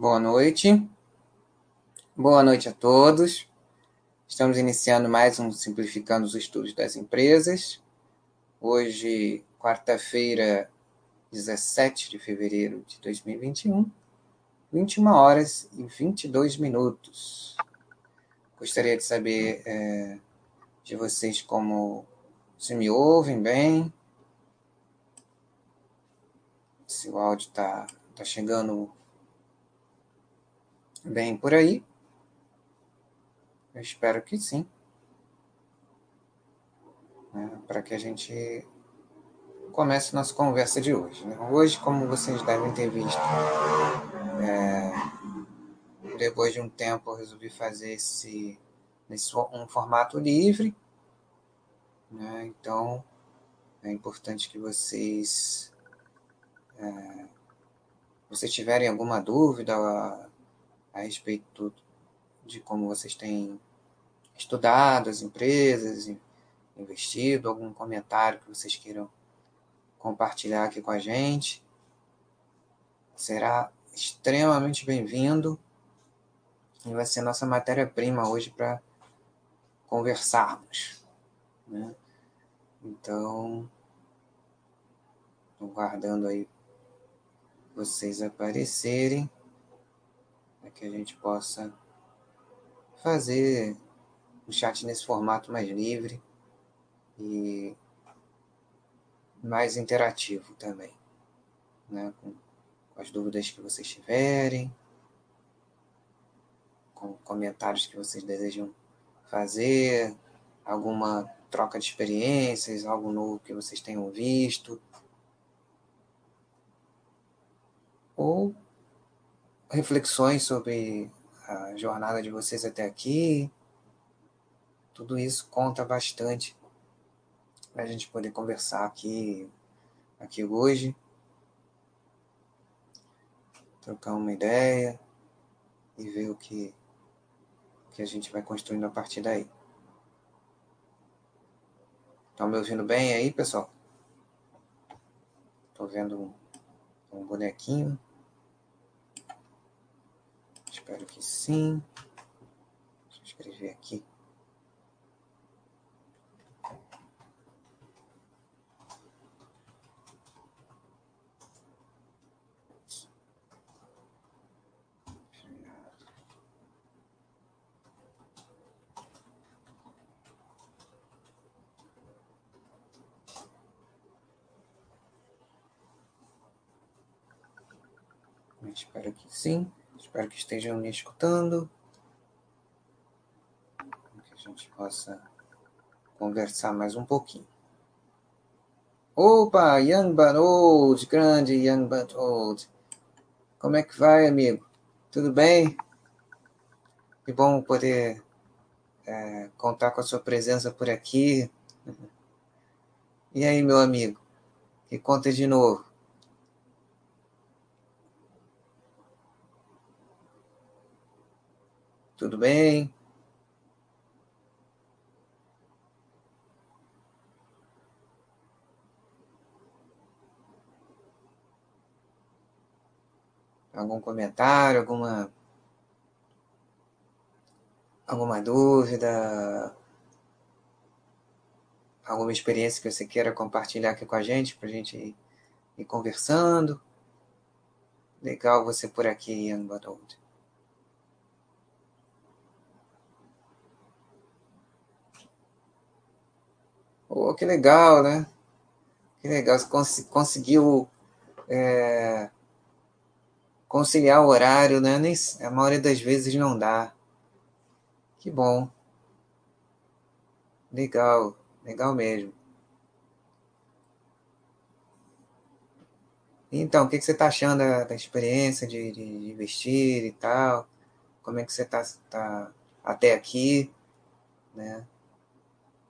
Boa noite. Boa noite a todos. Estamos iniciando mais um Simplificando os Estudos das Empresas. Hoje, quarta-feira, 17 de fevereiro de 2021, 21 horas e 22 minutos. Gostaria de saber é, de vocês como se me ouvem bem, se o áudio está tá chegando bem por aí. Eu espero que sim. Né, Para que a gente comece nossa conversa de hoje. Né? Hoje, como vocês devem ter visto, é, depois de um tempo eu resolvi fazer esse, esse um formato livre. Né? Então, é importante que vocês, é, se tiverem alguma dúvida a, respeito de como vocês têm estudado as empresas, investido, algum comentário que vocês queiram compartilhar aqui com a gente. Será extremamente bem-vindo e vai ser nossa matéria-prima hoje para conversarmos. Né? Então, estou guardando aí vocês aparecerem para que a gente possa fazer o chat nesse formato mais livre e mais interativo também, né? com, com as dúvidas que vocês tiverem, com comentários que vocês desejam fazer, alguma troca de experiências, algo novo que vocês tenham visto, ou reflexões sobre a jornada de vocês até aqui. Tudo isso conta bastante para a gente poder conversar aqui, aqui hoje, trocar uma ideia e ver o que, que a gente vai construindo a partir daí. Estão me ouvindo bem aí, pessoal? Estou vendo um, um bonequinho. Espero que sim. Deixa eu escrever aqui. Espero que sim. Espero que estejam me escutando. Que a gente possa conversar mais um pouquinho. Opa, Young But Old, grande Young But Old. Como é que vai, amigo? Tudo bem? Que bom poder é, contar com a sua presença por aqui. E aí, meu amigo? Que conta de novo? Tudo bem? Algum comentário, alguma alguma dúvida, alguma experiência que você queira compartilhar aqui com a gente, para a gente ir, ir, conversando. Legal você por aqui, Ian Badold. Oh, que legal, né? Que legal, você cons conseguiu é, conciliar o horário, né? Nem, a maioria das vezes não dá. Que bom. Legal, legal mesmo. Então, o que, que você está achando da, da experiência de, de, de, investir e tal? Como é que você está tá até aqui? Né?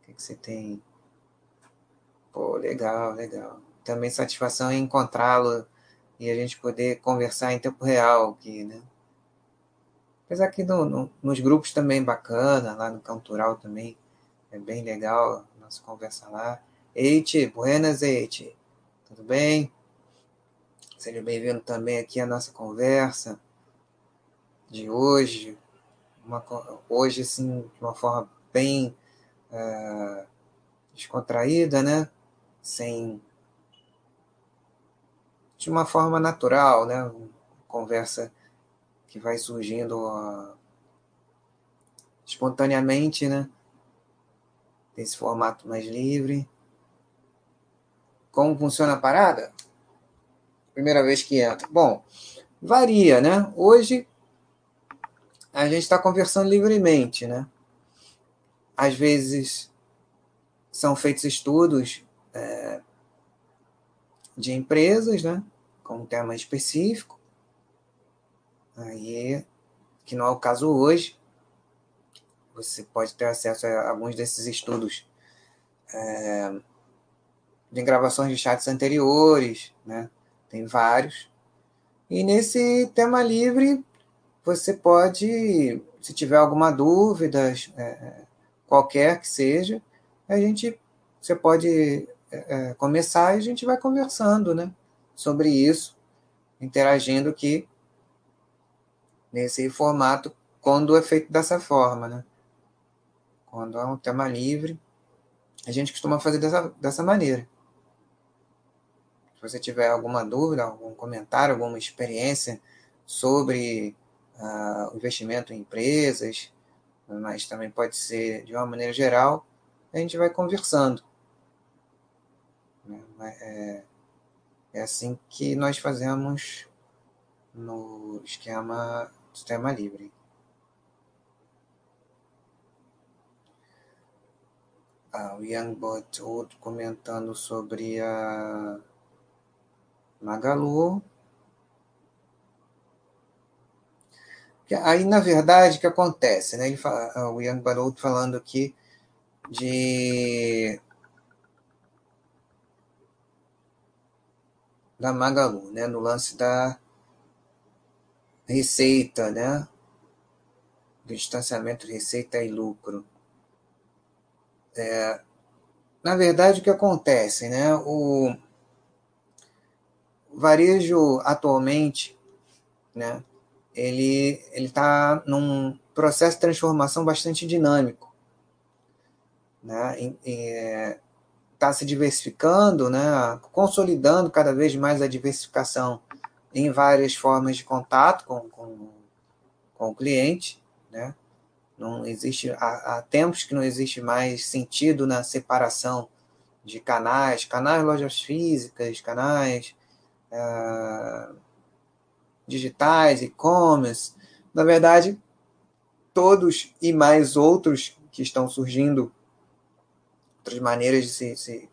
O que, que você tem Pô, legal, legal. Também satisfação em encontrá-lo e a gente poder conversar em tempo real aqui, né? Apesar que no, no, nos grupos também bacana, lá no Cantural também é bem legal a nossa conversa lá. Eite, buenas, Eite. Tudo bem? Seja bem-vindo também aqui à nossa conversa. de hoje, uma, hoje assim, de uma forma bem uh, descontraída, né? Sem de uma forma natural, né? Conversa que vai surgindo espontaneamente, né? Desse formato mais livre. Como funciona a parada? Primeira vez que entra. Bom, varia, né? Hoje a gente está conversando livremente, né? Às vezes são feitos estudos é, de empresas, né? Com um tema específico. Aí, que não é o caso hoje. Você pode ter acesso a alguns desses estudos é, de gravações de chats anteriores, né? Tem vários. E nesse tema livre, você pode, se tiver alguma dúvida, é, qualquer que seja, a gente, você pode é, é, começar e a gente vai conversando, né, sobre isso, interagindo aqui nesse formato quando é feito dessa forma, né? Quando é um tema livre, a gente costuma fazer dessa, dessa maneira. Se você tiver alguma dúvida, algum comentário, alguma experiência sobre uh, investimento em empresas, mas também pode ser de uma maneira geral, a gente vai conversando. Né? É, é assim que nós fazemos no esquema sistema livre. Ah, o Young But outro comentando sobre a Magalu, Aí, na verdade, o que acontece? Né? Ele fala, o Young Baroto falando aqui de da Magalu, né? no lance da receita, né? do distanciamento de receita e lucro. É, na verdade, o que acontece? Né? O varejo atualmente, né? ele está num processo de transformação bastante dinâmico. Né? Está se diversificando, né? consolidando cada vez mais a diversificação em várias formas de contato com, com, com o cliente. Né? Não existe, há, há tempos que não existe mais sentido na separação de canais, canais lojas físicas, canais. Uh, digitais, e-commerce. Na verdade, todos e mais outros que estão surgindo, outras maneiras de se, se,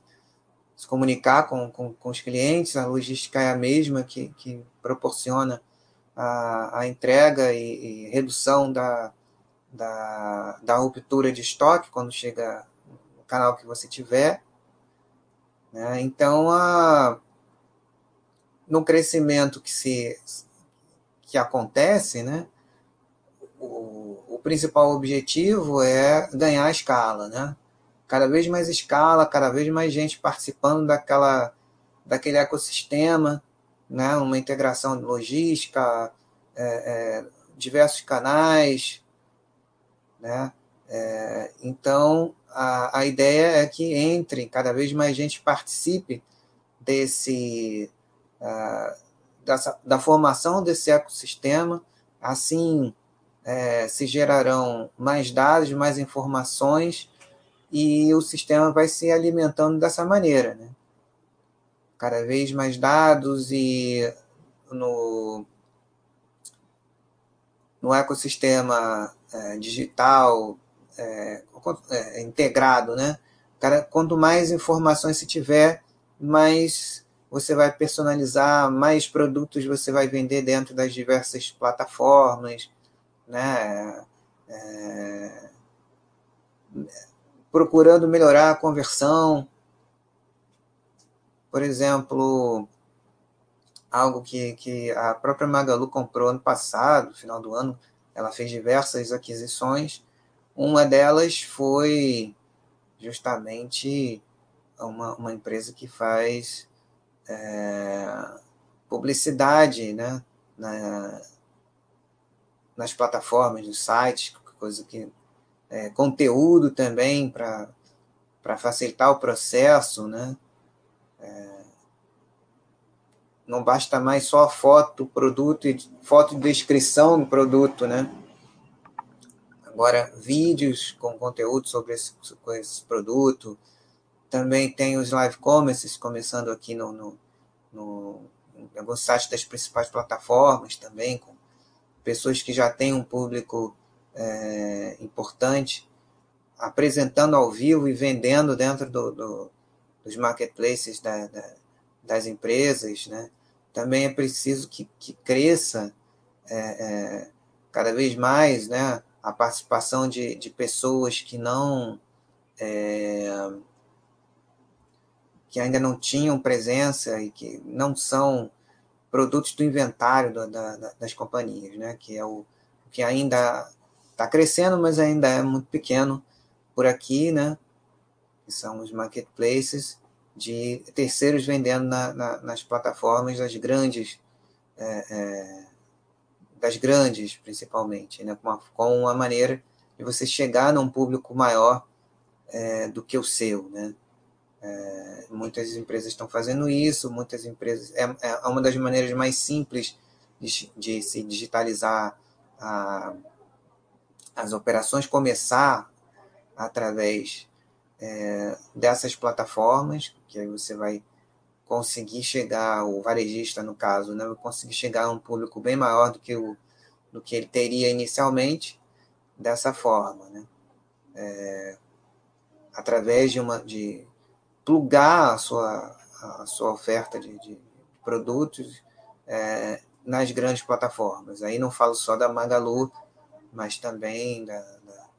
se comunicar com, com, com, os clientes, a logística é a mesma que, que proporciona a, a entrega e, e redução da, da, da ruptura de estoque quando chega no canal que você tiver. Né? Então, a, no crescimento que se que acontece, né, o, o principal objetivo é ganhar escala, né? Cada vez mais escala, cada vez mais gente participando daquela, daquele ecossistema, né? Uma integração logística, é, é, diversos canais, né? É, então, a, a ideia é que entre, cada vez mais gente participe desse, uh, dessa, da formação desse ecossistema, assim é, se gerarão mais dados, mais informações e o sistema vai se alimentando dessa maneira, né? Cada vez mais dados e no, no ecossistema é, digital é, é, integrado, né? Cada, quanto mais informações se tiver, mais você vai personalizar, mais produtos você vai vender dentro das diversas plataformas, né? É, procurando melhorar a conversão. Por exemplo, algo que, que a própria Magalu comprou ano passado, no final do ano, ela fez diversas aquisições. Uma delas foi justamente uma, uma empresa que faz é, publicidade né, na, nas plataformas, nos sites, coisa que é, conteúdo também para facilitar o processo, né? É, não basta mais só foto, produto e foto de descrição do produto, né? Agora, vídeos com conteúdo sobre esse, esse produto. Também tem os live commerces começando aqui no, no, no, em alguns sites das principais plataformas também, com pessoas que já têm um público é, importante, apresentando ao vivo e vendendo dentro do, do, dos marketplaces da, da, das empresas. Né? Também é preciso que, que cresça é, é, cada vez mais né, a participação de, de pessoas que não. É, que ainda não tinham presença e que não são produtos do inventário da, da, das companhias, né? que é o que ainda está crescendo, mas ainda é muito pequeno por aqui, né? que são os marketplaces de terceiros vendendo na, na, nas plataformas das grandes, é, é, das grandes principalmente, né? com, uma, com uma maneira de você chegar num público maior é, do que o seu, né? É, muitas empresas estão fazendo isso, muitas empresas. É, é uma das maneiras mais simples de, de se digitalizar a, as operações começar através é, dessas plataformas, que aí você vai conseguir chegar, o varejista no caso, né, vai conseguir chegar a um público bem maior do que, o, do que ele teria inicialmente dessa forma, né? É, através de uma de plugar a sua, a sua oferta de, de produtos é, nas grandes plataformas. Aí não falo só da Magalu, mas também da, da,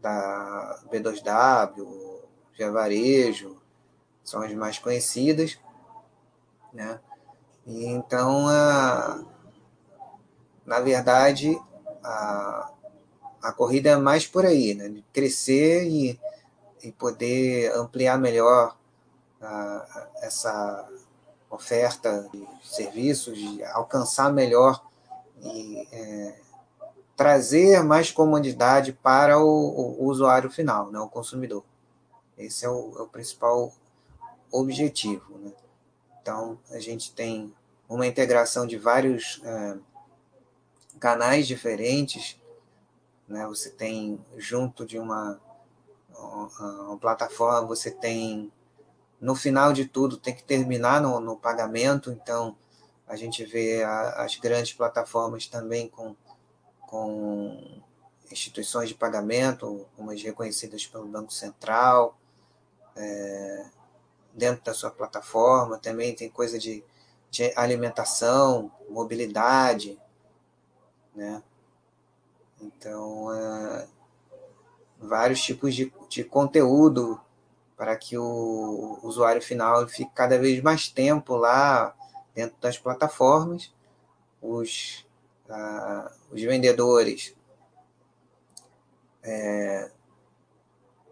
da B2W, Via Varejo, são as mais conhecidas, né? E então, a, na verdade, a, a corrida é mais por aí, né? De crescer e, e poder ampliar melhor a, essa oferta de serviços, de alcançar melhor e é, trazer mais comodidade para o, o, usuário final, né, o consumidor. Esse é o, é o principal objetivo. Né? Então, a gente tem uma integração de vários é, canais diferentes. Né? Você tem, junto de uma, uma, plataforma, você tem, no final de tudo, tem que terminar no, no pagamento. Então, a gente vê a, as grandes plataformas também com com instituições de pagamento, umas reconhecidas pelo Banco Central, é, dentro da sua plataforma, também tem coisa de, de alimentação, mobilidade, né? Então, é, vários tipos de, de conteúdo para que o usuário final fique cada vez mais tempo lá dentro das plataformas. Os ah, os vendedores é,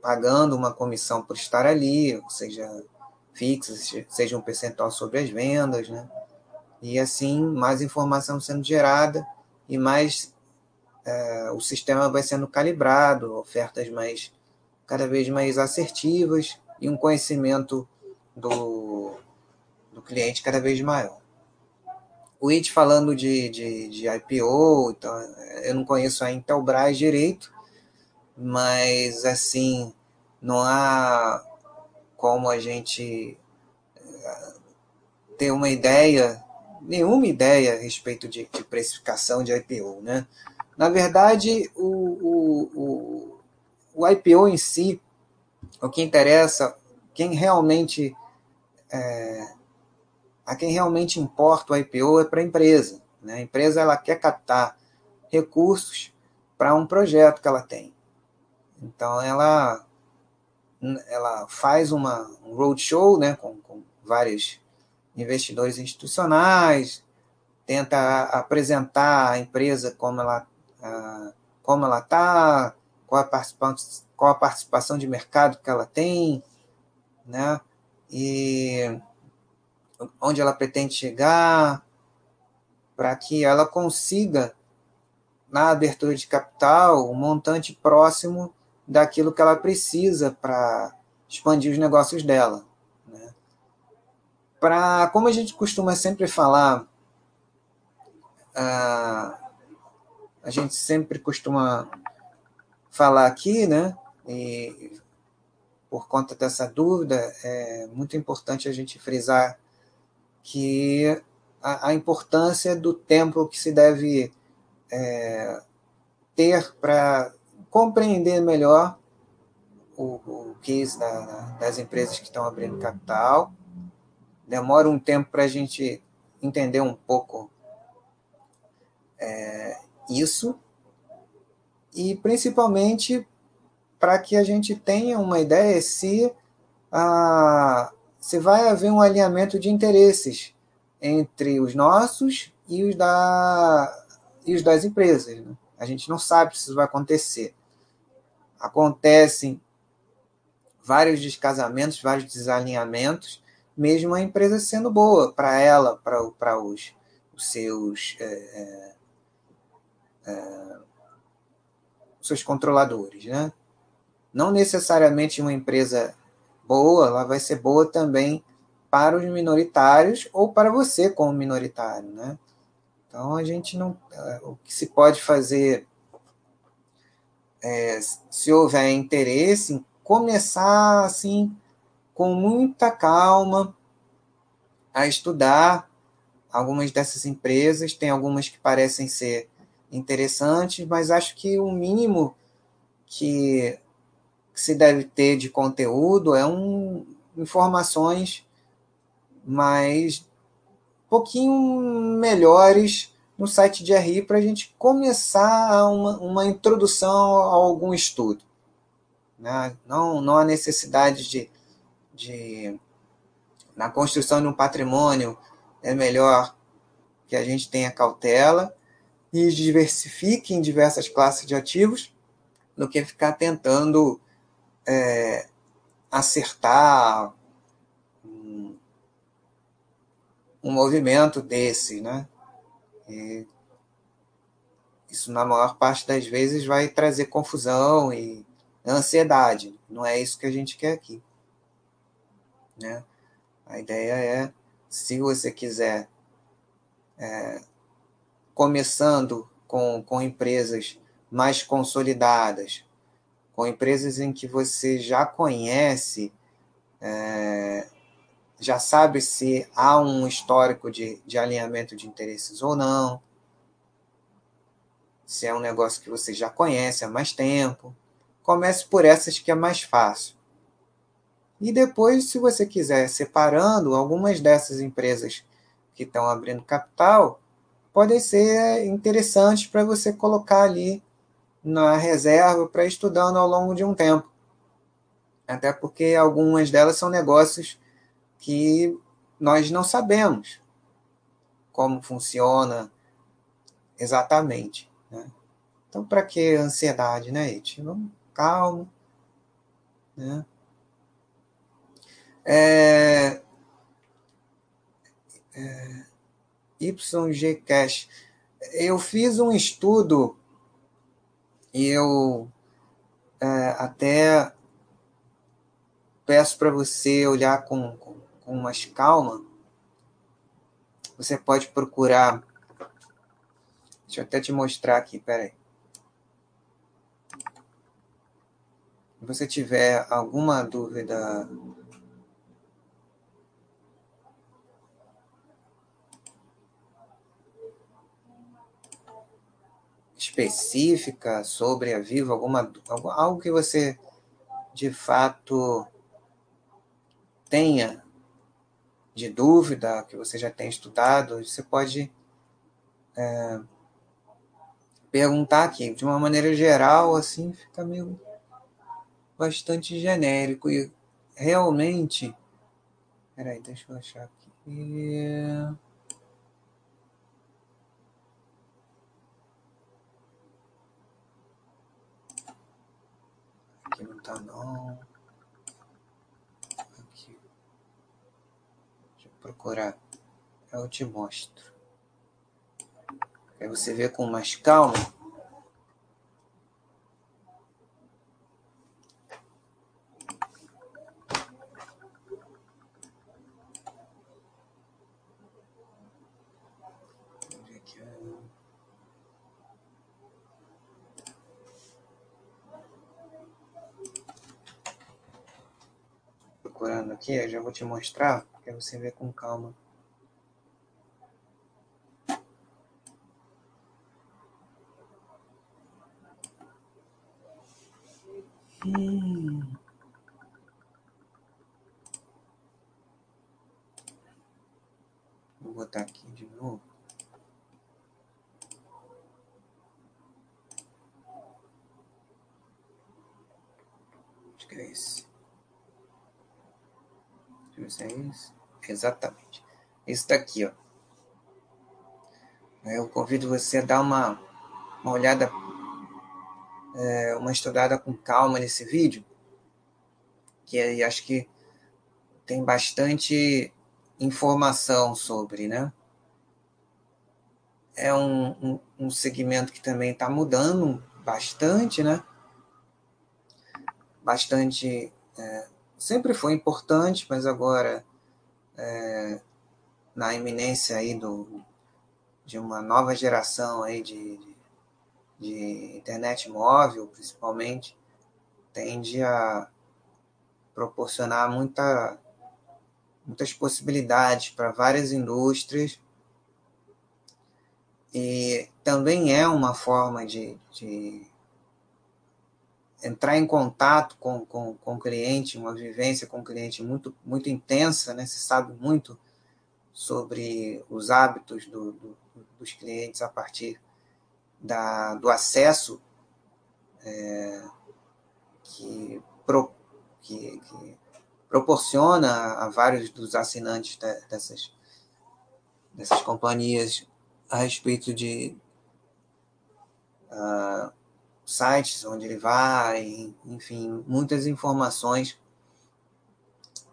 pagando uma comissão por estar ali, seja fixa, seja um percentual sobre as vendas, né? E assim, mais informação sendo gerada e mais é, o sistema vai sendo calibrado, ofertas mais cada vez mais assertivas e um conhecimento do, do cliente cada vez maior o It falando de, de, de IPO, então, eu não conheço a Intelbras direito, mas assim, não há como a gente eh, ter uma ideia, nenhuma ideia a respeito de, de precificação de IPO. Né? Na verdade, o, o, o, o IPO em si, o que interessa, quem realmente é, a quem realmente importa o IPO é para a empresa. Né? A empresa ela quer captar recursos para um projeto que ela tem. Então ela ela faz uma um roadshow, né, com, com vários investidores institucionais, tenta apresentar a empresa como ela como ela está, qual a qual a participação de mercado que ela tem, né? E onde ela pretende chegar, para que ela consiga na abertura de capital, um montante próximo daquilo que ela precisa para expandir os negócios dela. Né? Para, como a gente costuma sempre falar, a, a gente sempre costuma falar aqui, né? E por conta dessa dúvida, é muito importante a gente frisar que a, a importância do tempo que se deve é, ter para compreender melhor o, o case da, das empresas que estão abrindo capital. Demora um tempo para a gente entender um pouco é, isso, e principalmente para que a gente tenha uma ideia se, a, se vai haver um alinhamento de interesses entre os nossos e os, da, e os das empresas. Né? A gente não sabe se isso vai acontecer. Acontecem vários descasamentos, vários desalinhamentos, mesmo a empresa sendo boa para ela, para os, os seus, é, é, é, seus controladores. Né? Não necessariamente uma empresa boa, ela vai ser boa também para os minoritários ou para você como minoritário, né? Então a gente não, é, o que se pode fazer é, se houver interesse começar assim com muita calma a estudar algumas dessas empresas, tem algumas que parecem ser interessantes, mas acho que o mínimo que, que se deve ter de conteúdo é um informações mais um pouquinho melhores no site de RI para a gente começar uma, uma introdução a algum estudo. Né? Não, não há necessidade de, de, na construção de um patrimônio, é melhor que a gente tenha cautela e diversifique em diversas classes de ativos do que ficar tentando é, acertar um movimento desse, né? E isso, na maior parte das vezes, vai trazer confusão e ansiedade. Não é isso que a gente quer aqui. Né? A ideia é, se você quiser, é, começando com, com empresas mais consolidadas, com empresas em que você já conhece é, já sabe se há um histórico de, de alinhamento de interesses ou não, se é um negócio que você já conhece há mais tempo. Comece por essas que é mais fácil. E depois, se você quiser separando algumas dessas empresas que estão abrindo capital, podem ser interessantes para você colocar ali na reserva para estudando ao longo de um tempo. Até porque algumas delas são negócios que nós não sabemos como funciona exatamente. Né? Então, para que ansiedade, né, Eti? Vamos calmo. Né? É, é, YG Cash. Eu fiz um estudo eu é, até peço para você olhar com, com com mais calma, você pode procurar. Deixa eu até te mostrar aqui, peraí. Se você tiver alguma dúvida específica sobre a Vivo, alguma, algo que você de fato tenha de dúvida, que você já tem estudado, você pode é, perguntar aqui. De uma maneira geral, assim, fica meio bastante genérico. E realmente. Peraí, deixa eu achar aqui. Aqui não tá não. procurar. Eu te mostro. Aí você vê com mais calma procurando aqui, eu já vou te mostrar, para você ver com calma. Hum. Vou botar aqui de novo. Acho que é esse. É isso. Exatamente. Esse daqui, ó. Eu convido você a dar uma, uma olhada é, uma estudada com calma nesse vídeo, que acho que tem bastante informação sobre, né? É um, um, um segmento que também está mudando bastante, né? Bastante. É, sempre foi importante, mas agora, é, na iminência aí do, de uma nova geração aí de, de de internet móvel, principalmente, tende a proporcionar muita, muitas possibilidades para várias indústrias. E também é uma forma de, de entrar em contato com, com, com o cliente, uma vivência com o cliente muito, muito intensa, né? se sabe muito sobre os hábitos do, do, dos clientes a partir da, do acesso é, que, pro, que, que, proporciona a vários dos assinantes de, dessas, dessas companhias a respeito de uh, sites onde ele vai, enfim, muitas informações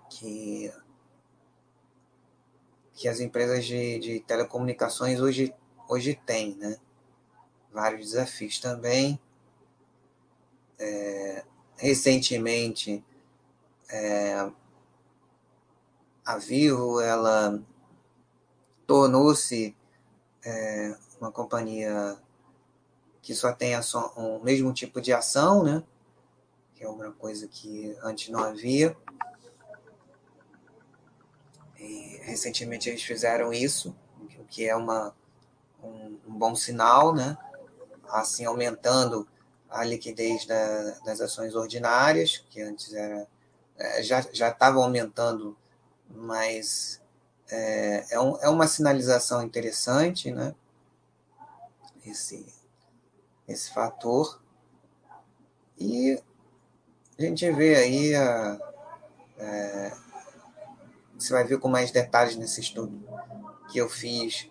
que, que as empresas de, de telecomunicações hoje, hoje têm, né? vários desafios também. É, recentemente, é, a Vivo ela tornou-se é, uma companhia que só tem o mesmo tipo de ação, né? que é uma coisa que antes não havia. E, recentemente eles fizeram isso, o que é uma, um, um bom sinal, né? assim aumentando a liquidez da, das ações ordinárias, que antes era, é, já, estavam aumentando, mas é, é, um, é uma sinalização interessante, né? Esse, esse fator. E a gente vê aí, a, é, você vai ver com mais detalhes nesse estudo que eu fiz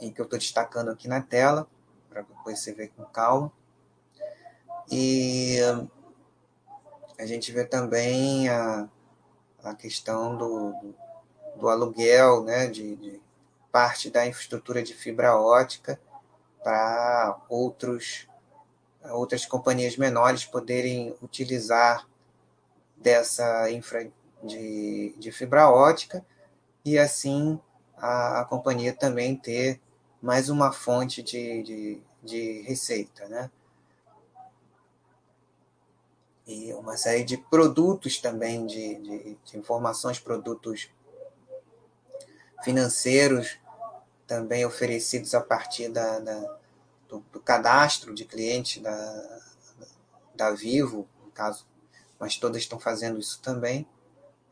e que eu estou destacando aqui na tela para depois você ver com calma. E a gente vê também a, a questão do, do aluguel, né, de, de parte da infraestrutura de fibra ótica para outros outras companhias menores poderem utilizar dessa infra de, de fibra ótica e assim a, a companhia também ter mais uma fonte de, de, de receita, né? E uma série de produtos também, de, de, de informações, produtos financeiros também oferecidos a partir da, da do, do, cadastro de clientes da, da Vivo, no caso, mas todas estão fazendo isso também.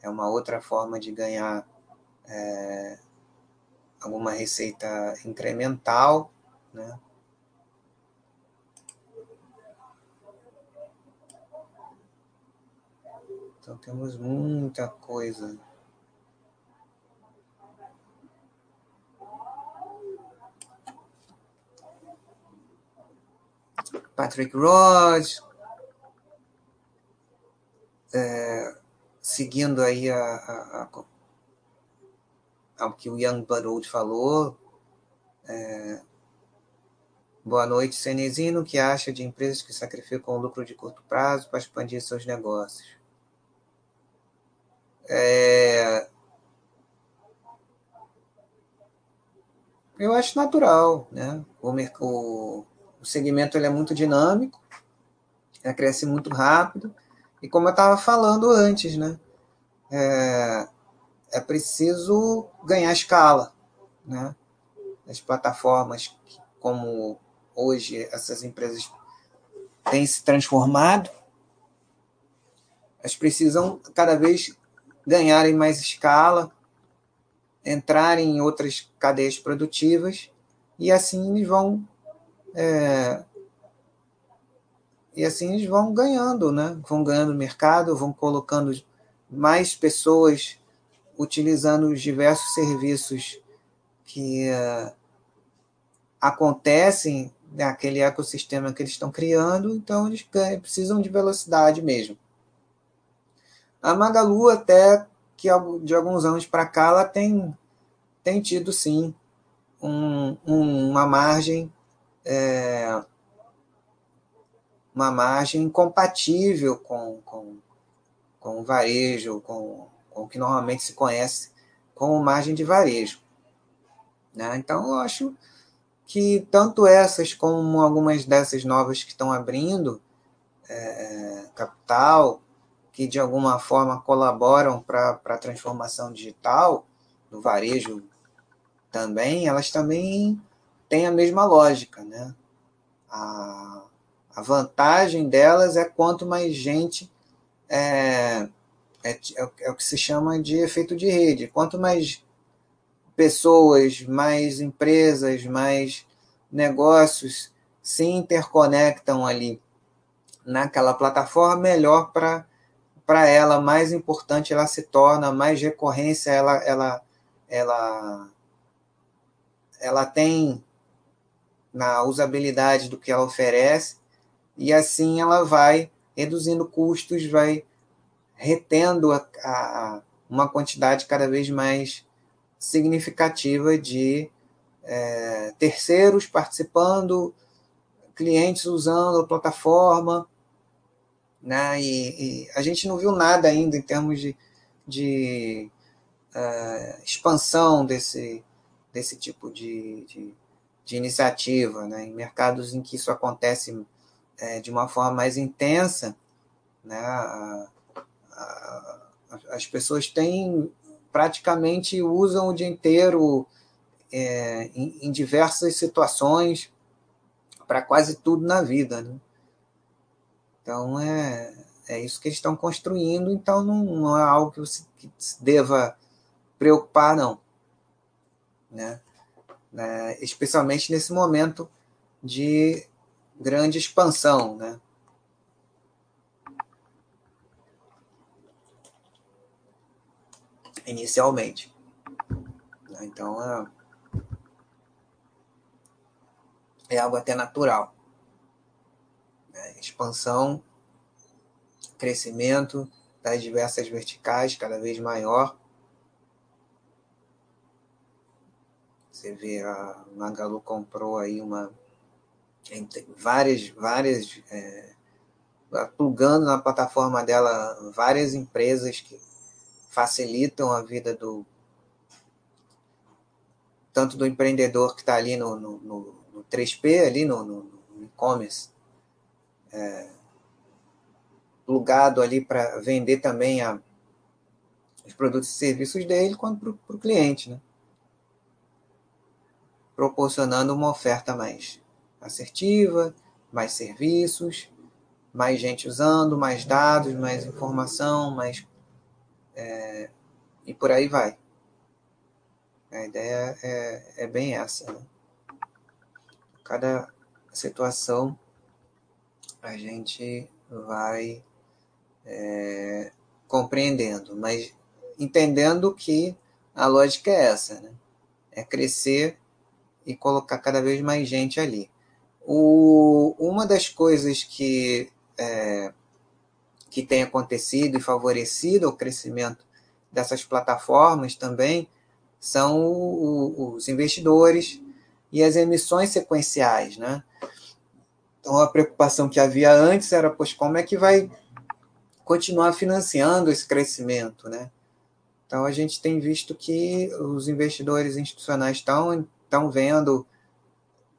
É uma outra forma de ganhar é, alguma receita incremental, né? Então temos muita coisa. Patrick Rod, é, seguindo aí a, a, a que o Young Blood falou. É, boa noite, Cenezino. O que acha de empresas que sacrificam o lucro de curto prazo para expandir seus negócios? É, eu acho natural, né? O, o, o segmento ele é muito dinâmico, cresce muito rápido, e como eu estava falando antes, né? é, é preciso ganhar escala, né? As plataformas como hoje essas empresas têm se transformado, elas precisam cada vez ganharem mais escala, entrarem em outras cadeias produtivas e assim eles vão é, e assim eles vão ganhando, né? Vão ganhando mercado, vão colocando mais pessoas utilizando os diversos serviços que uh, acontecem naquele ecossistema que eles estão criando, então eles precisam de velocidade mesmo. A Magalu, até que de alguns anos para cá, ela tem, tem tido sim um, um, uma margem é, uma margem compatível com, com, com o varejo, com, com o que normalmente se conhece como margem de varejo. Né? Então, eu acho que tanto essas como algumas dessas novas que estão abrindo é, capital, que de alguma forma colaboram para a transformação digital do varejo também, elas também têm a mesma lógica. Né? A, a vantagem delas é quanto mais gente é, é, é, é, o que se chama de efeito de rede. Quanto mais pessoas, mais empresas, mais negócios se interconectam ali naquela plataforma, melhor para para ela, mais importante ela se torna, mais recorrência ela ela ela ela tem na usabilidade do que ela oferece e assim ela vai reduzindo custos, vai retendo a, a, uma quantidade cada vez mais significativa de é, terceiros participando, clientes usando a plataforma, né? E, e, a gente não viu nada ainda em termos de, de uh, expansão desse, desse tipo de, de, de, iniciativa, né? Em mercados em que isso acontece é, de uma forma mais intensa, né? as pessoas têm praticamente usam o dia inteiro é, em, em, diversas situações para quase tudo na vida, né? Então é, é isso que eles estão construindo, então não, não é algo que você que deva preocupar, não. Né? É, especialmente nesse momento de grande expansão, né? inicialmente. Então, é, é algo até natural. É, expansão, crescimento das diversas verticais cada vez maior. Você vê, a Magalu comprou aí uma várias, várias é, plugando na plataforma dela várias empresas que facilitam a vida do tanto do empreendedor que está ali no, no, no, no, 3P, ali no, no e-commerce, é, plugado ali para vender também a, os produtos e serviços dele, quanto para o cliente, né? Proporcionando uma oferta mais assertiva, mais serviços, mais gente usando, mais dados, mais informação, mais é, e por aí vai. A ideia é, é bem essa. Né? Cada situação a gente vai é, compreendendo, mas entendendo que a lógica é essa, né? É crescer e colocar cada vez mais gente ali. O, uma das coisas que é, que tem acontecido e favorecido o crescimento dessas plataformas também são o, os investidores e as emissões sequenciais, né? Então a preocupação que havia antes era, pois, como é que vai continuar financiando esse crescimento, né? Então a gente tem visto que os investidores institucionais estão estão vendo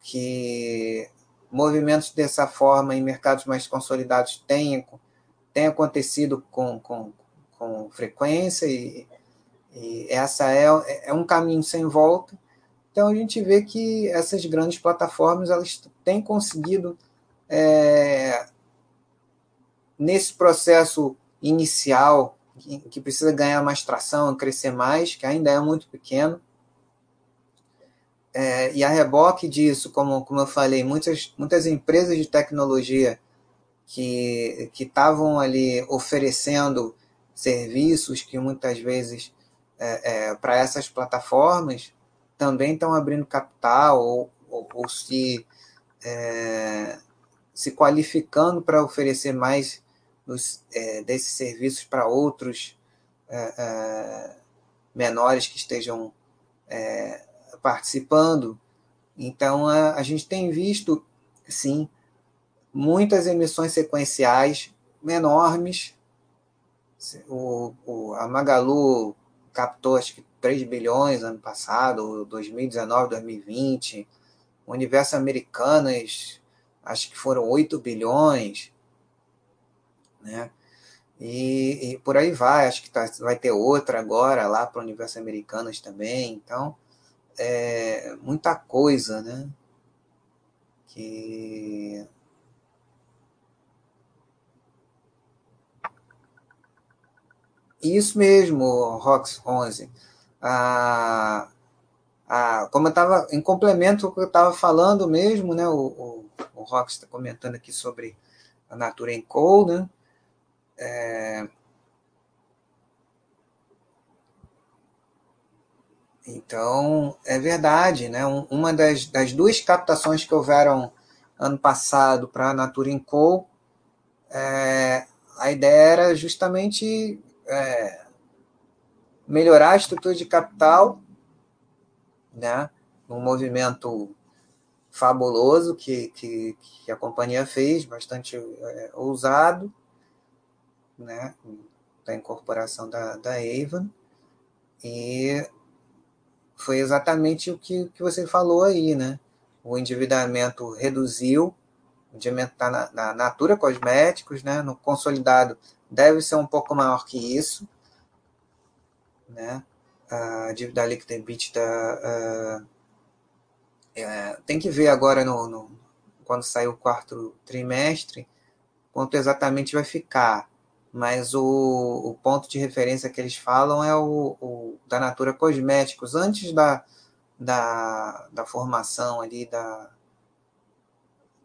que movimentos dessa forma em mercados mais consolidados têm tem acontecido com, com, com frequência e, e essa é, é um caminho sem volta. Então a gente vê que essas grandes plataformas elas têm conseguido é, nesse processo inicial que, que, precisa ganhar mais tração, crescer mais, que ainda é muito pequeno. É, e a reboque disso, como, como eu falei, muitas, muitas empresas de tecnologia que estavam ali oferecendo serviços que muitas vezes é, é, para essas plataformas também estão abrindo capital ou, ou, ou se, é, se qualificando para oferecer mais dos, é, desses serviços para outros é, menores que estejam participando. Então, a, a gente tem visto, sim, muitas emissões sequenciais enormes. O, o, a Magalu captou acho que 3 bilhões ano passado, 2019, 2020. O Universo Americanas, acho que foram 8 bilhões. Né? E, e por aí vai, acho que tá, vai ter outra agora lá para o Universo Americanas também. Então, é muita coisa, né? Que Isso mesmo, Rox 11. Ah, ah, como eu estava, em complemento que eu estava falando mesmo, né, o, o, o Rox está comentando aqui sobre a Natura Co, né, é, então, é verdade, né, uma das, das duas captações que houveram ano passado para a Natura Co, é, a ideia era justamente é, melhorar a estrutura de capital, né? um movimento fabuloso que, que, que a companhia fez, bastante é, ousado, né? da incorporação da, da Avon, e foi exatamente o que, que você falou aí, né? O endividamento reduziu, o endividamento está na, na Natura Cosméticos, né? No consolidado deve ser um pouco maior que isso. Né? A dívida líquida EBITDA uh, é, tem que ver agora no, no, quando sair o quarto trimestre quanto exatamente vai ficar. Mas o, o ponto de referência que eles falam é o, o da Natura Cosméticos, antes da, da, da formação ali da,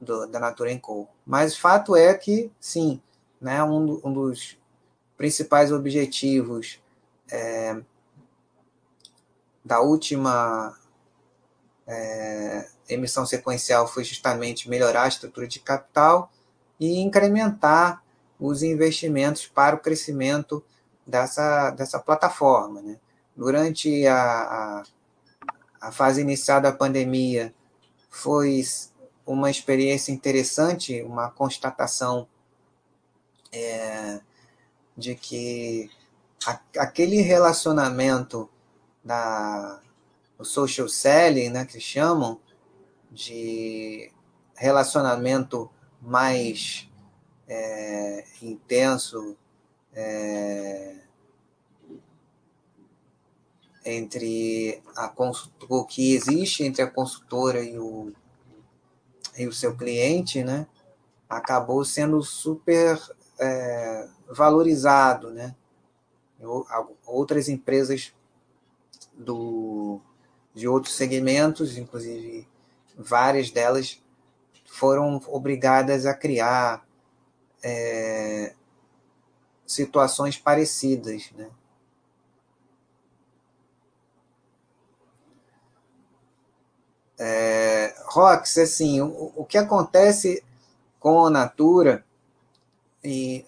do, da Natura Co. Mas fato é que, sim, né, um, um dos principais objetivos é, da última é, emissão sequencial foi justamente melhorar a estrutura de capital e incrementar os investimentos para o crescimento dessa, dessa plataforma. Né? Durante a, a, a fase inicial da pandemia, foi uma experiência interessante, uma constatação é, de que a, aquele relacionamento da o social selling, né, que chamam de relacionamento mais é, intenso é, entre a consultora, que existe entre a consultora e o, e o seu cliente, né, acabou sendo super é, valorizado, né? Outras empresas do, de outros segmentos, inclusive várias delas, foram obrigadas a criar é, situações parecidas, né? É, Rox, assim, o, o que acontece com a Natura e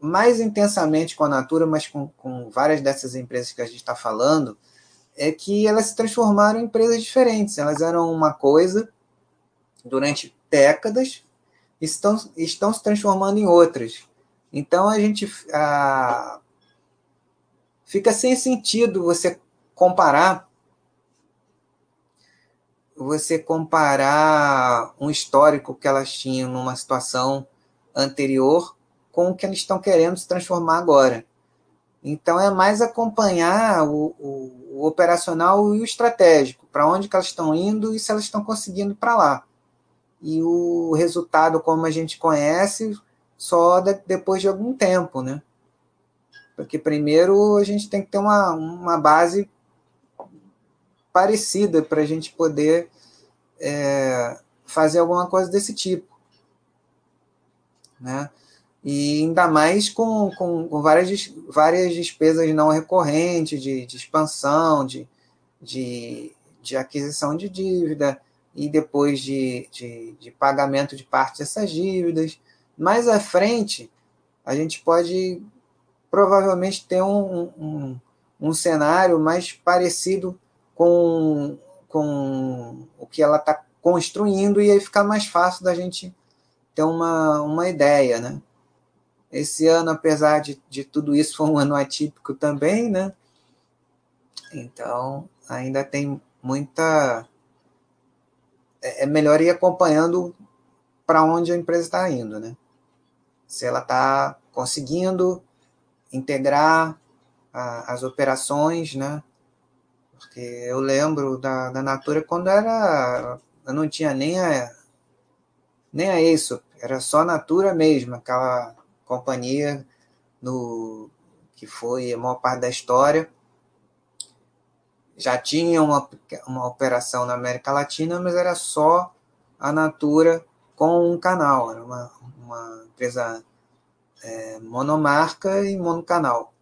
mais intensamente com a Natura, mas com, com várias dessas empresas que a gente está falando, é que elas se transformaram em empresas diferentes. Elas eram uma coisa durante décadas estão, estão se transformando em outras. Então a gente a, fica sem sentido você comparar você comparar um histórico que elas tinham numa situação anterior com o que eles estão querendo se transformar agora. Então é mais acompanhar o, o, o operacional e o estratégico, para onde elas estão indo e se elas estão conseguindo para lá. E o resultado, como a gente conhece, só de, depois de algum tempo, né? Porque primeiro a gente tem que ter uma, uma base parecida para a gente poder é, fazer alguma coisa desse tipo. Né? E ainda mais com, com, com várias, várias despesas não recorrentes de, de expansão, de, de, de aquisição de dívida e depois de, de, de pagamento de parte dessas dívidas. Mais à frente, a gente pode provavelmente ter um, um, um cenário mais parecido com, com o que ela está construindo e aí fica mais fácil da gente ter uma, uma ideia, né? Esse ano, apesar de, de tudo isso, foi um ano atípico também, né? Então, ainda tem muita. É, é melhor ir acompanhando para onde a empresa está indo, né? Se ela está conseguindo integrar a, as operações, né? Porque eu lembro da, da Natura quando era. Eu não tinha nem a, nem a isso, era só a Natura mesmo, aquela companhia no, que foi a maior parte da história. Já tinha uma, uma operação na América Latina, mas era só a Natura com um canal, era uma, uma empresa é, monomarca e monocanal.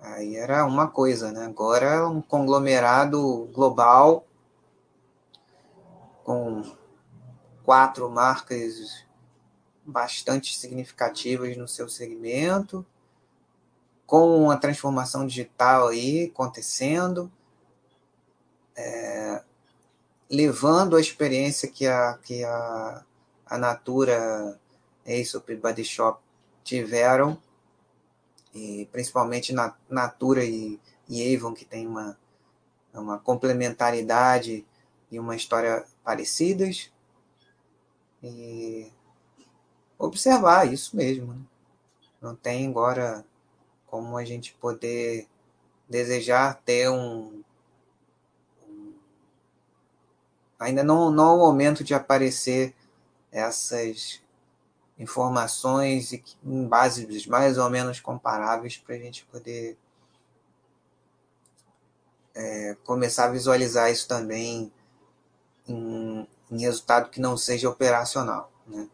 Aí era uma coisa, né? Agora é um conglomerado global com quatro marcas bastante significativas no seu segmento, com a transformação digital aí acontecendo, é, levando a experiência que a, que a, a Natura, Body Shop tiveram, e principalmente na Natura e, e Avon, que tem uma, uma complementaridade e uma história parecidas. E observar isso mesmo. Né? Não tem agora como a gente poder desejar ter um. Ainda não, não é o momento de aparecer essas informações em bases mais ou menos comparáveis para a gente poder é, começar a visualizar isso também em, em resultado que não seja operacional. Né?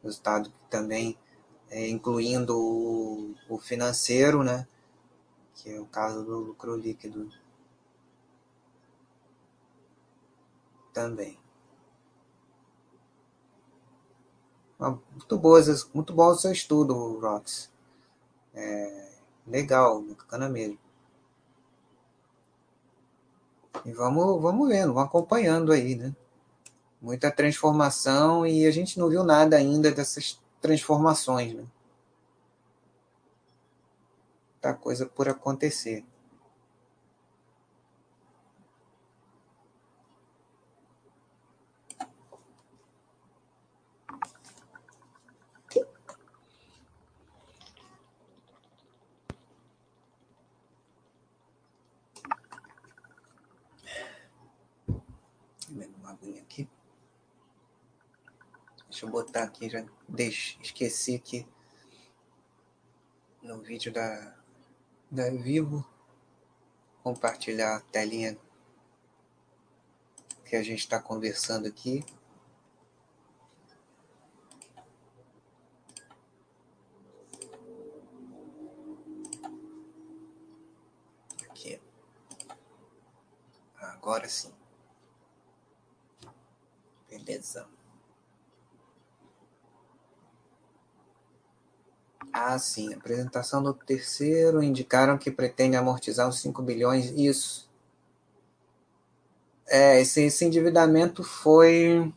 resultado também é, incluindo o, o, financeiro, né? que é o caso do lucro líquido também. Muito, boas, muito bom o seu estudo, Rox. É, legal, bacana mesmo. E vamos, vamos vendo, vamos acompanhando aí, né? muita transformação e a gente não viu nada ainda dessas transformações. Né? Muita coisa por acontecer. Eu botar aqui, já deixe, esqueci que no vídeo da, da Vivo, compartilhar a telinha que a gente está conversando aqui. Aqui. Agora sim. Beleza. Ah, sim. Apresentação do terceiro indicaram que pretende amortizar os 5 bilhões. Isso. É, esse, esse endividamento foi.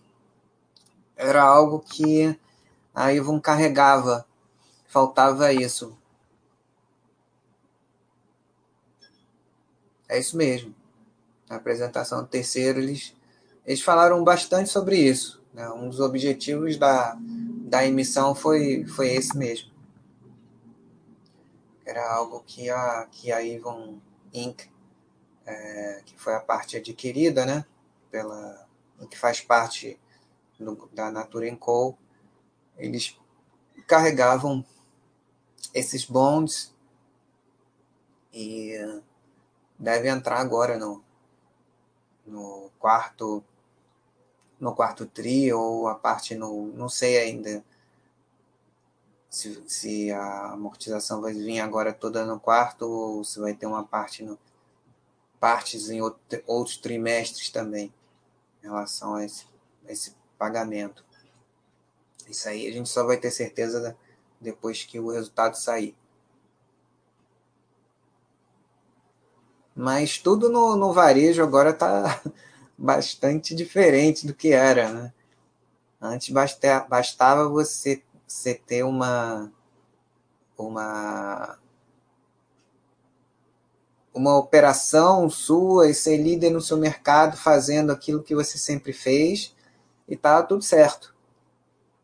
Era algo que a Ivon carregava. Faltava isso. É isso mesmo. Na apresentação do terceiro, eles, eles falaram bastante sobre isso. Né? Um dos objetivos da, da emissão foi, foi esse mesmo. Era algo que a, que a Avon Inc., é, que foi a parte adquirida, né, pela, que faz parte do, da Natura Co., eles carregavam esses bonds e deve entrar agora no, no quarto no quarto tri ou a parte no não sei ainda se, se a amortização vai vir agora toda no quarto ou se vai ter uma parte no partes em outro, outros trimestres também em relação a esse, a esse pagamento. Isso aí a gente só vai ter certeza depois que o resultado sair. Mas tudo no, no varejo agora está bastante diferente do que era. Né? Antes basta, bastava você, você ter uma, uma, uma operação sua e ser líder no seu mercado fazendo aquilo que você sempre fez e estava tudo certo.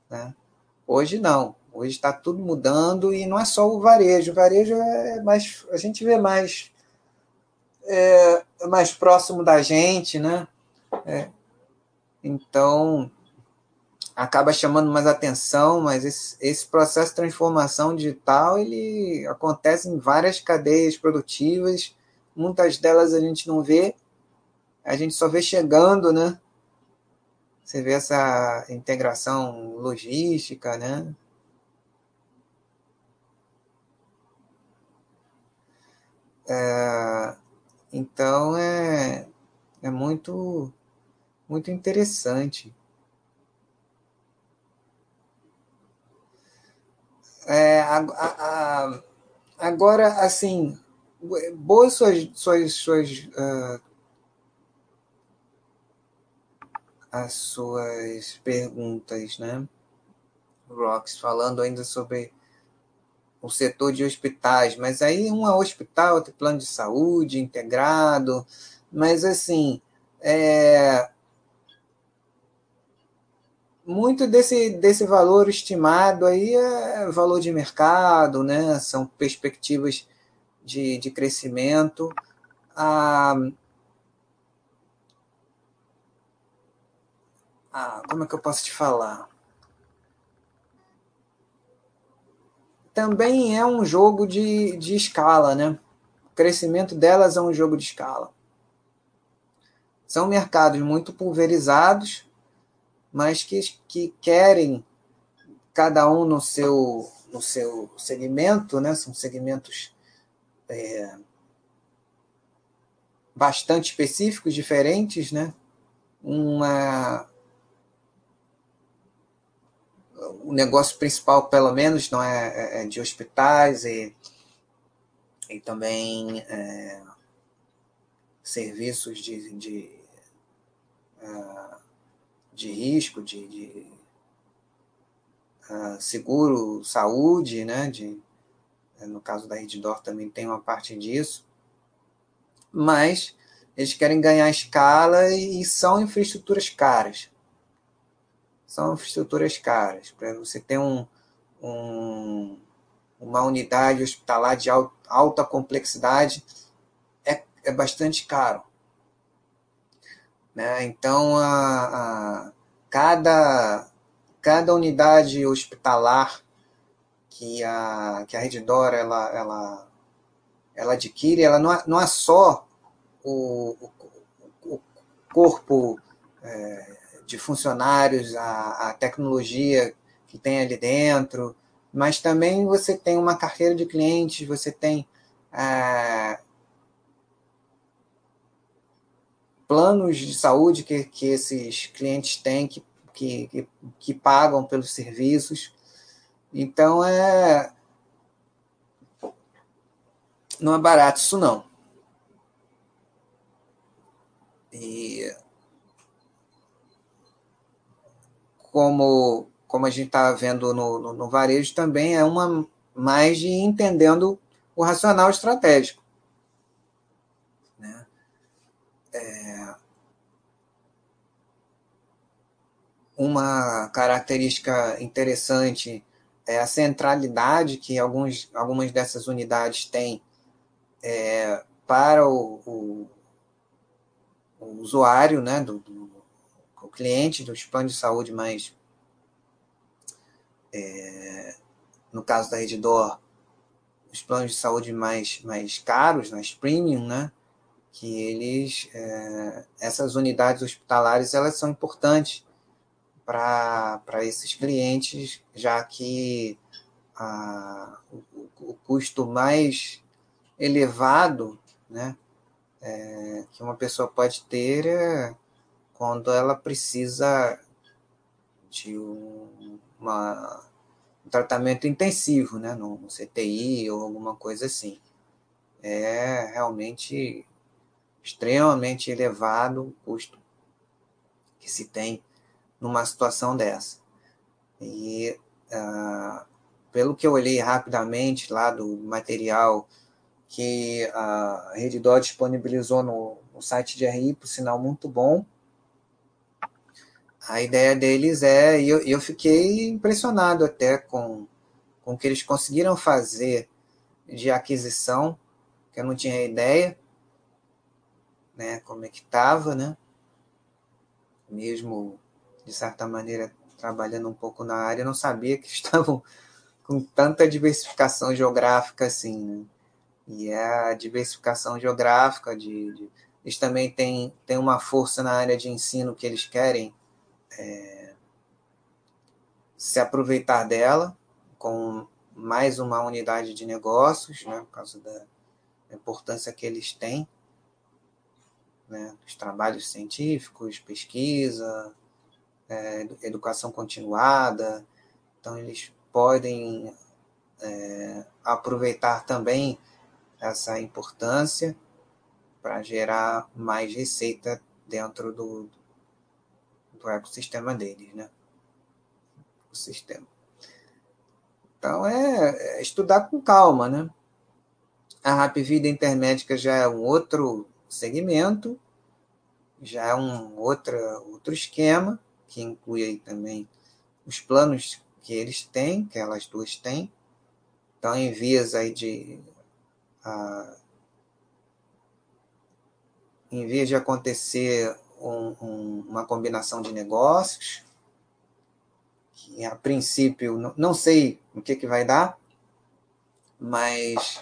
Né? Hoje não. Hoje está tudo mudando e não é só o varejo. O varejo é mais. A gente vê mais é, mais próximo da gente, né? É, então acaba chamando mais atenção, mas esse, esse processo de transformação digital ele acontece em várias cadeias produtivas, muitas delas a gente não vê, a gente só vê chegando, né? Você vê essa integração logística, né? É, então é, é muito, muito interessante. É, a, a, agora, assim, boas suas, suas, suas uh, as suas perguntas, né? Rox, falando ainda sobre o setor de hospitais, mas aí um é hospital, outro plano de saúde integrado, mas assim, é, muito desse, desse valor estimado aí é valor de mercado, né? são perspectivas de, de crescimento. Ah, ah, como é que eu posso te falar? também é um jogo de, de escala, né? O crescimento delas é um jogo de escala. São mercados muito pulverizados, mas que, que querem, cada um no seu, no seu segmento, né? São segmentos é, bastante específicos, diferentes, né? Uma, o negócio principal, pelo menos, não é, é, é de hospitais e, e também é, serviços de, de, uh, de risco, de, de uh, seguro, saúde, né? De, no caso da Reddor também tem uma parte disso, mas eles querem ganhar escala e são infraestruturas caras são infraestruturas caras. Para você ter um, um, uma unidade hospitalar de alta complexidade, é, é bastante caro. Né? Então, a, a, cada, cada unidade hospitalar que a, que a ela, ela, ela adquire, ela não é, não é só o, o, o corpo é, de funcionários, a, a tecnologia que tem ali dentro, mas também você tem uma carteira de clientes, você tem é, planos de saúde que, que esses clientes têm, que, que, que pagam pelos serviços. Então, é, não é barato isso não. E como, como a gente está vendo no, no, no, varejo, também é uma mais de entendendo o racional estratégico. Né? É, uma característica interessante é a centralidade que alguns, algumas dessas unidades têm é, para o, o, o, usuário, né, do, do, o cliente dos planos de saúde mais, é, no caso da Redditor, os planos de saúde mais, mais caros, mais premium, né, que eles, é, essas unidades hospitalares, elas são importantes para esses clientes, já que a, o, o custo mais elevado né, é, que uma pessoa pode ter é quando ela precisa de um, uma, um tratamento intensivo, né, no, CTI ou alguma coisa assim. É realmente extremamente elevado custo que se tem numa situação dessa. E uh, pelo que eu olhei rapidamente lá do material que a Redditor disponibilizou no, no site de RI, por sinal muito bom, a ideia deles é, e eu, eu fiquei impressionado até com, com o que eles conseguiram fazer de aquisição, que eu não tinha ideia, né, como é que estava, né, mesmo de certa maneira trabalhando um pouco na área, não sabia que estavam com tanta diversificação geográfica assim, né? E é a diversificação geográfica, de, de, eles também têm, têm uma força na área de ensino que eles querem é, se aproveitar dela com mais uma unidade de negócios, né, por causa da importância que eles têm, né, os trabalhos científicos, pesquisa, é, educação continuada, então eles podem é, aproveitar também essa importância para gerar mais receita dentro do, do ecossistema deles, né? O sistema. Então é, é estudar com calma, né? A Rap Vida Intermédica já é um outro segmento, já é um outra, outro esquema, que inclui aí também os planos que eles têm, que elas duas têm. Então, em vias aí de. Em vez de acontecer um, um, uma combinação de negócios, que a princípio não, não sei o que, que vai dar, mas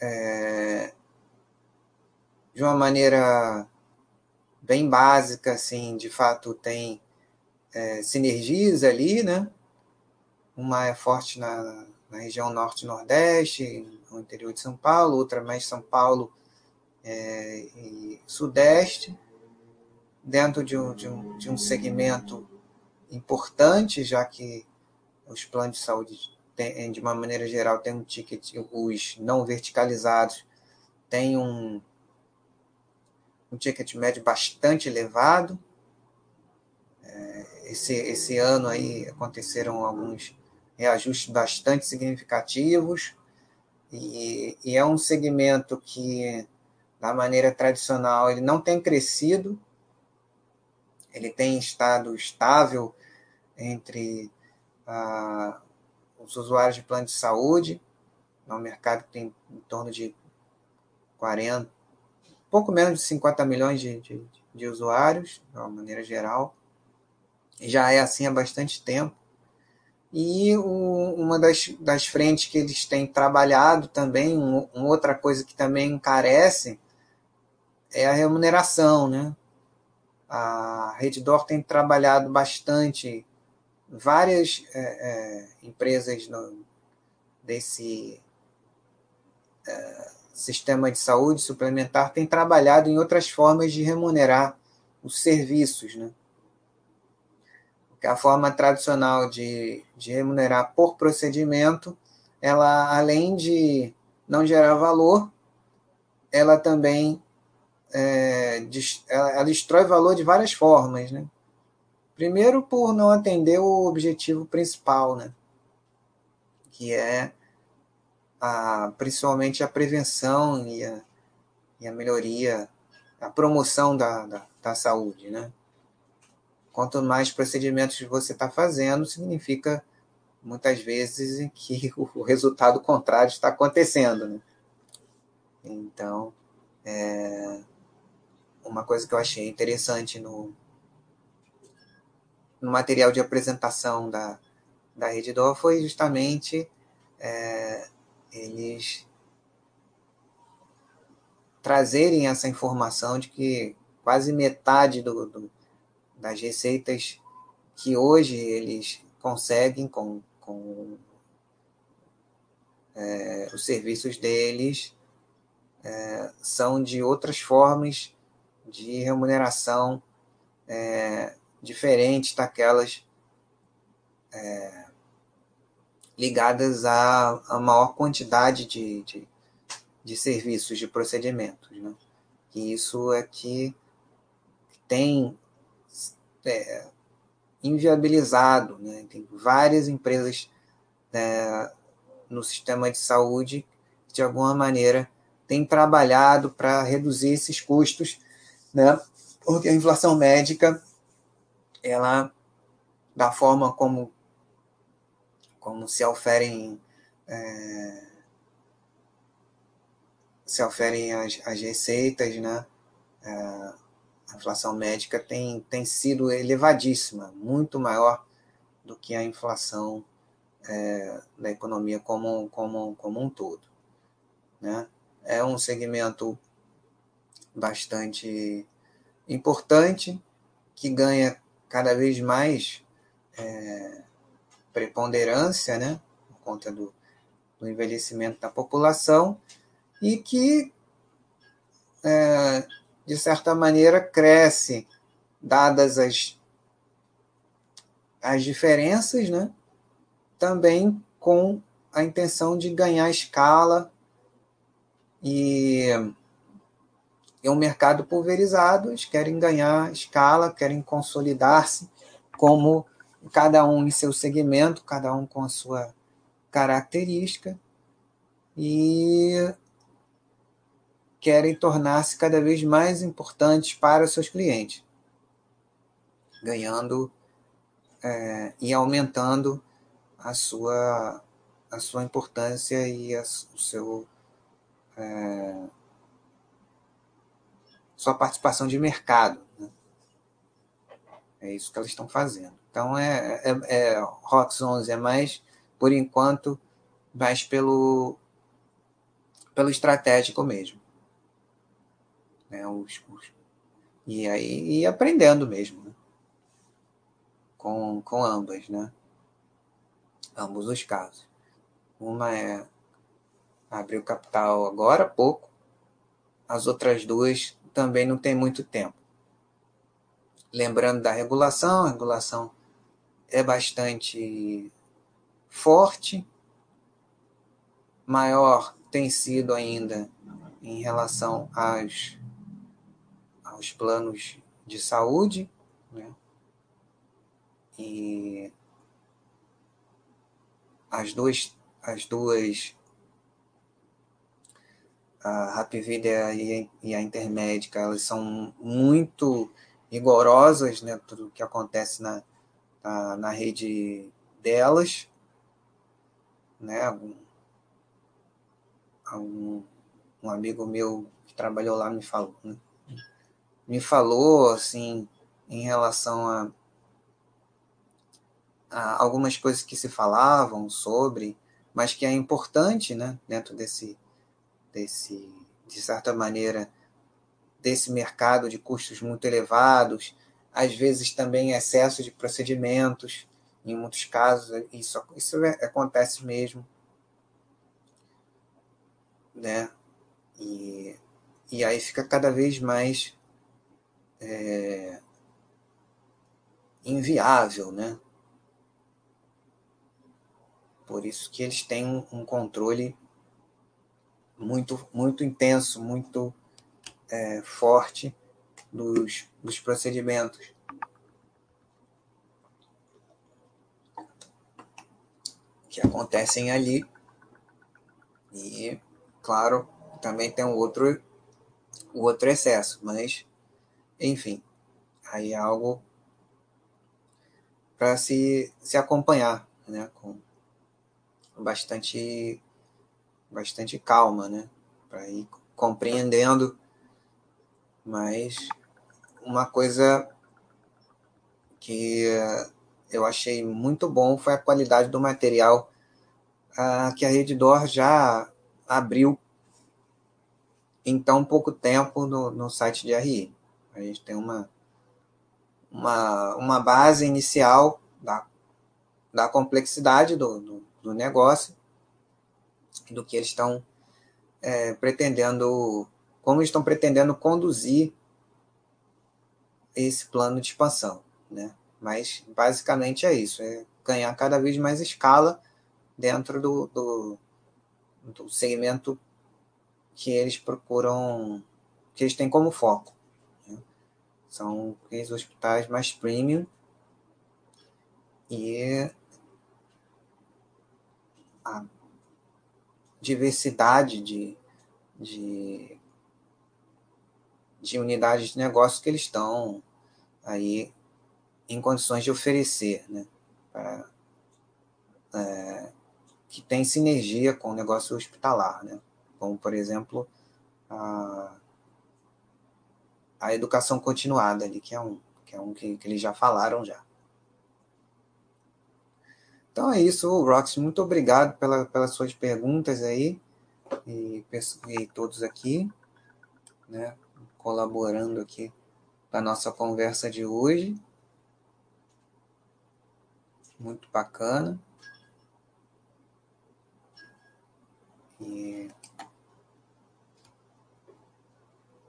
é, de uma maneira bem básica, assim, de fato tem é, sinergias ali, né? Uma é forte na, na região norte-nordeste, no interior de São Paulo, outra mais São Paulo é, e sudeste, dentro de um, de, um, de um segmento importante, já que os planos de saúde, tem, de uma maneira geral, têm um ticket, os não verticalizados têm um, um ticket médio bastante elevado. É, esse, esse ano aí aconteceram alguns reajustes bastante significativos, e, e é um segmento que, da maneira tradicional, ele não tem crescido, ele tem estado estável entre ah, os usuários de plano de saúde, no mercado que tem em torno de 40, pouco menos de 50 milhões de, de, de usuários, de uma maneira geral. Já é assim há bastante tempo. E o, uma das, das frentes que eles têm trabalhado também, um, uma outra coisa que também encarece, é a remuneração, né? A Redditor tem trabalhado bastante, várias é, é, empresas no, desse é, sistema de saúde suplementar têm trabalhado em outras formas de remunerar os serviços, né? Porque a forma tradicional de, de remunerar por procedimento, ela além de não gerar valor, ela também é, ela destrói valor de várias formas, né? Primeiro, por não atender o objetivo principal, né? Que é a, principalmente a prevenção e a, e a melhoria, a promoção da, da, da saúde, né? Quanto mais procedimentos você está fazendo, significa muitas vezes que o resultado contrário está acontecendo. Né? Então, é, uma coisa que eu achei interessante no, no material de apresentação da, da Reddor foi justamente é, eles trazerem essa informação de que quase metade do, do, das receitas que hoje eles conseguem com, com é, os serviços deles é, são de outras formas de remuneração é, diferentes daquelas é, ligadas à, maior quantidade de, de, de, serviços, de procedimentos. Né? E isso é que tem é, inviabilizado. Né? Tem várias empresas é, no sistema de saúde que, de alguma maneira, têm trabalhado para reduzir esses custos, né? porque a inflação médica, ela, da forma como, como se oferem. É, se oferem as, as receitas, né? É, a inflação médica tem, tem sido elevadíssima, muito maior do que a inflação é, da economia como, como, como um todo. Né? É um segmento bastante importante, que ganha cada vez mais é, preponderância, né? por conta do, do envelhecimento da população, e que é, de certa maneira, cresce, dadas as, as diferenças, né? também com a intenção de ganhar escala e é um mercado pulverizado, eles querem ganhar escala, querem consolidar-se como cada um em seu segmento, cada um com a sua característica, e querem tornar-se cada vez mais importantes para os seus clientes, ganhando é, e aumentando a sua, a sua importância e a, o seu, é, sua participação de mercado. Né? É isso que elas estão fazendo. Então, é, é, é ROX 11 é mais, por enquanto, mais pelo, pelo estratégico mesmo. Né? Os, os, e aí e aprendendo mesmo, né? com, com ambas, né? Ambos os casos. Uma é abriu capital agora há pouco, as outras duas também não tem muito tempo. Lembrando da regulação, a regulação é bastante forte, maior tem sido ainda em relação às os planos de saúde, né? E as duas, as duas a Rapvida e, e a Intermédica, elas são muito rigorosas, né? Tudo que acontece na, na, na rede delas, né? Algum, um amigo meu que trabalhou lá me falou, né? me falou assim em relação a, a, algumas coisas que se falavam sobre, mas que é importante, né, dentro desse desse de certa maneira desse mercado de custos muito elevados, às vezes também excesso de procedimentos, em muitos casos isso isso é, acontece mesmo, né? E, e aí fica cada vez mais é, inviável, né? Por isso que eles têm um, controle muito, muito intenso, muito é, forte dos, dos procedimentos. Que acontecem ali. E, claro, também tem um outro, o outro excesso, mas enfim, aí é algo para se, se acompanhar né, com, bastante bastante calma, né? Para ir compreendendo. Mas uma coisa que eu achei muito bom foi a qualidade do material uh, que a Reddor já abriu em tão pouco tempo no, no site de RI. A gente tem uma, uma, uma base inicial da, da complexidade do, do, do negócio, do que eles estão é, pretendendo, como estão pretendendo conduzir esse plano de expansão, né? Mas basicamente é isso, é ganhar cada vez mais escala dentro do, do, do segmento que eles procuram, que eles têm como foco. Né? São aqueles hospitais mais premium e a diversidade de, de, de unidades de negócio que eles estão aí em condições de oferecer, né? É, que tem sinergia com o negócio hospitalar, né? como, por exemplo, a, a educação continuada, ali, que é um, que, é um que, que eles já falaram já. Então é isso, Rox. Muito obrigado pela, pelas suas perguntas aí e, e todos aqui, né, colaborando aqui na nossa conversa de hoje. Muito bacana. E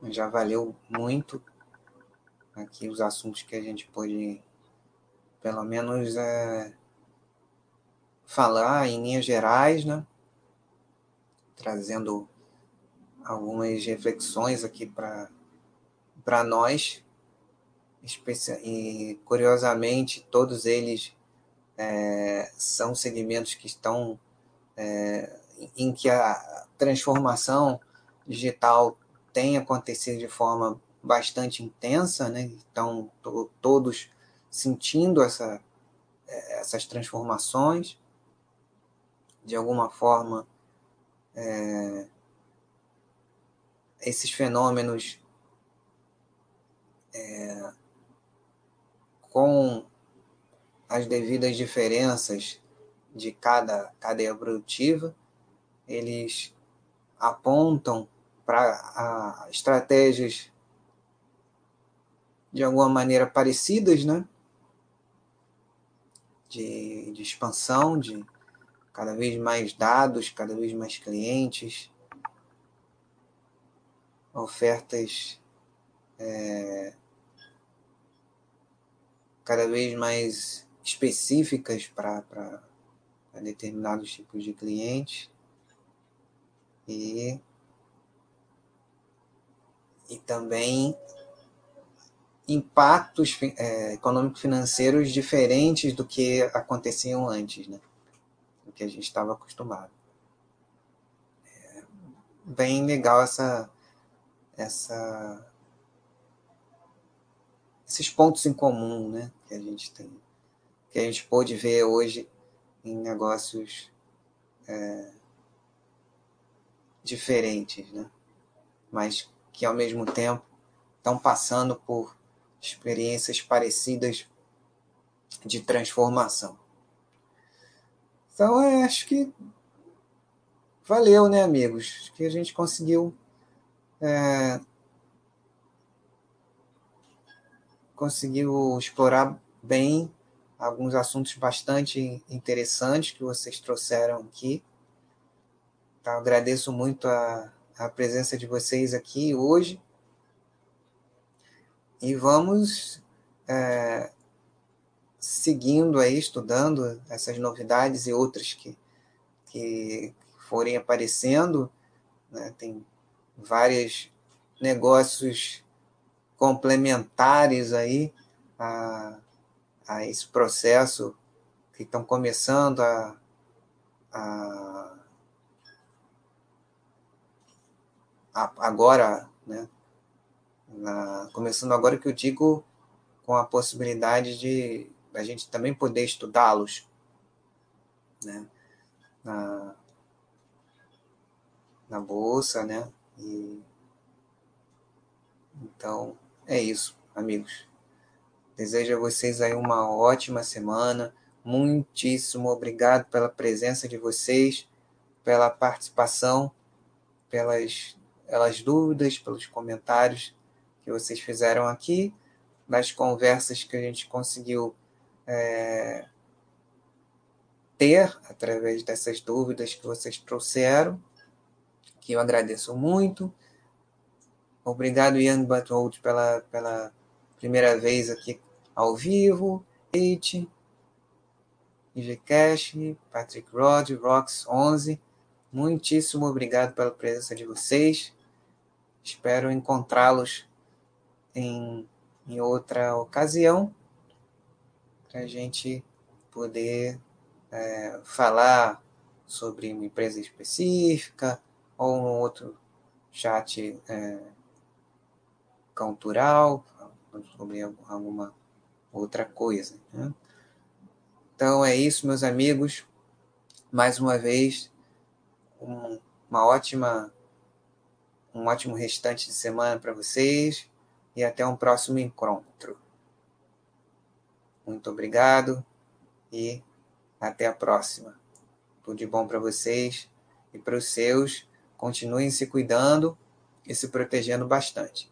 já valeu muito aqui os assuntos que a gente pôde, pelo menos, é, falar em linhas gerais, né? Trazendo algumas reflexões aqui para nós. E, curiosamente, todos eles é, são segmentos que estão é, em que a transformação digital tem acontecido de forma bastante intensa, né? Então, todos sentindo essa, essas transformações, de alguma forma, é, esses fenômenos é, com as devidas diferenças de cada cadeia produtiva, eles apontam para estratégias de alguma maneira parecidas, né? De, de expansão, de cada vez mais dados, cada vez mais clientes, ofertas é, cada vez mais específicas para determinados tipos de clientes e, e também impactos é, econômico-financeiros diferentes do que aconteciam antes, né? do que a gente estava acostumado. É bem legal essa, essa, esses pontos em comum né? que a gente tem, que a gente pôde ver hoje em negócios é, diferentes, né? mas que ao mesmo tempo estão passando por experiências parecidas de transformação. Então, eu acho que valeu, né, amigos? Acho que a gente conseguiu é, conseguiu explorar bem alguns assuntos bastante interessantes que vocês trouxeram aqui. Tá? Agradeço muito a, a presença de vocês aqui hoje. E vamos é, seguindo aí, estudando essas novidades e outras que, que forem aparecendo. Né? Tem vários negócios complementares aí a, a esse processo que estão começando a, a agora, né, na, começando agora que eu digo com a possibilidade de a gente também poder estudá-los, né? na, na bolsa, né? E, então, é isso, amigos. Desejo a vocês aí uma ótima semana. Muitíssimo obrigado pela presença de vocês, pela participação, pelas, pelas dúvidas, pelos comentários que vocês fizeram aqui, das conversas que a gente conseguiu é, ter através dessas dúvidas que vocês trouxeram, que eu agradeço muito. Obrigado, Ian Buthold, pela, pela primeira vez aqui ao vivo. Eight, IGCash, Patrick Rod, Rox11. Muitíssimo obrigado pela presença de vocês. Espero encontrá-los em, em outra ocasião para a gente poder é, falar sobre uma empresa específica ou um outro chat é, cultural, sobre alguma outra coisa. Né? Então é isso, meus amigos. Mais uma vez, um, uma ótima, um ótimo restante de semana para vocês e até um próximo encontro. Muito obrigado e até a próxima. Tudo de bom para vocês e para os seus. Continuem se cuidando e se protegendo bastante.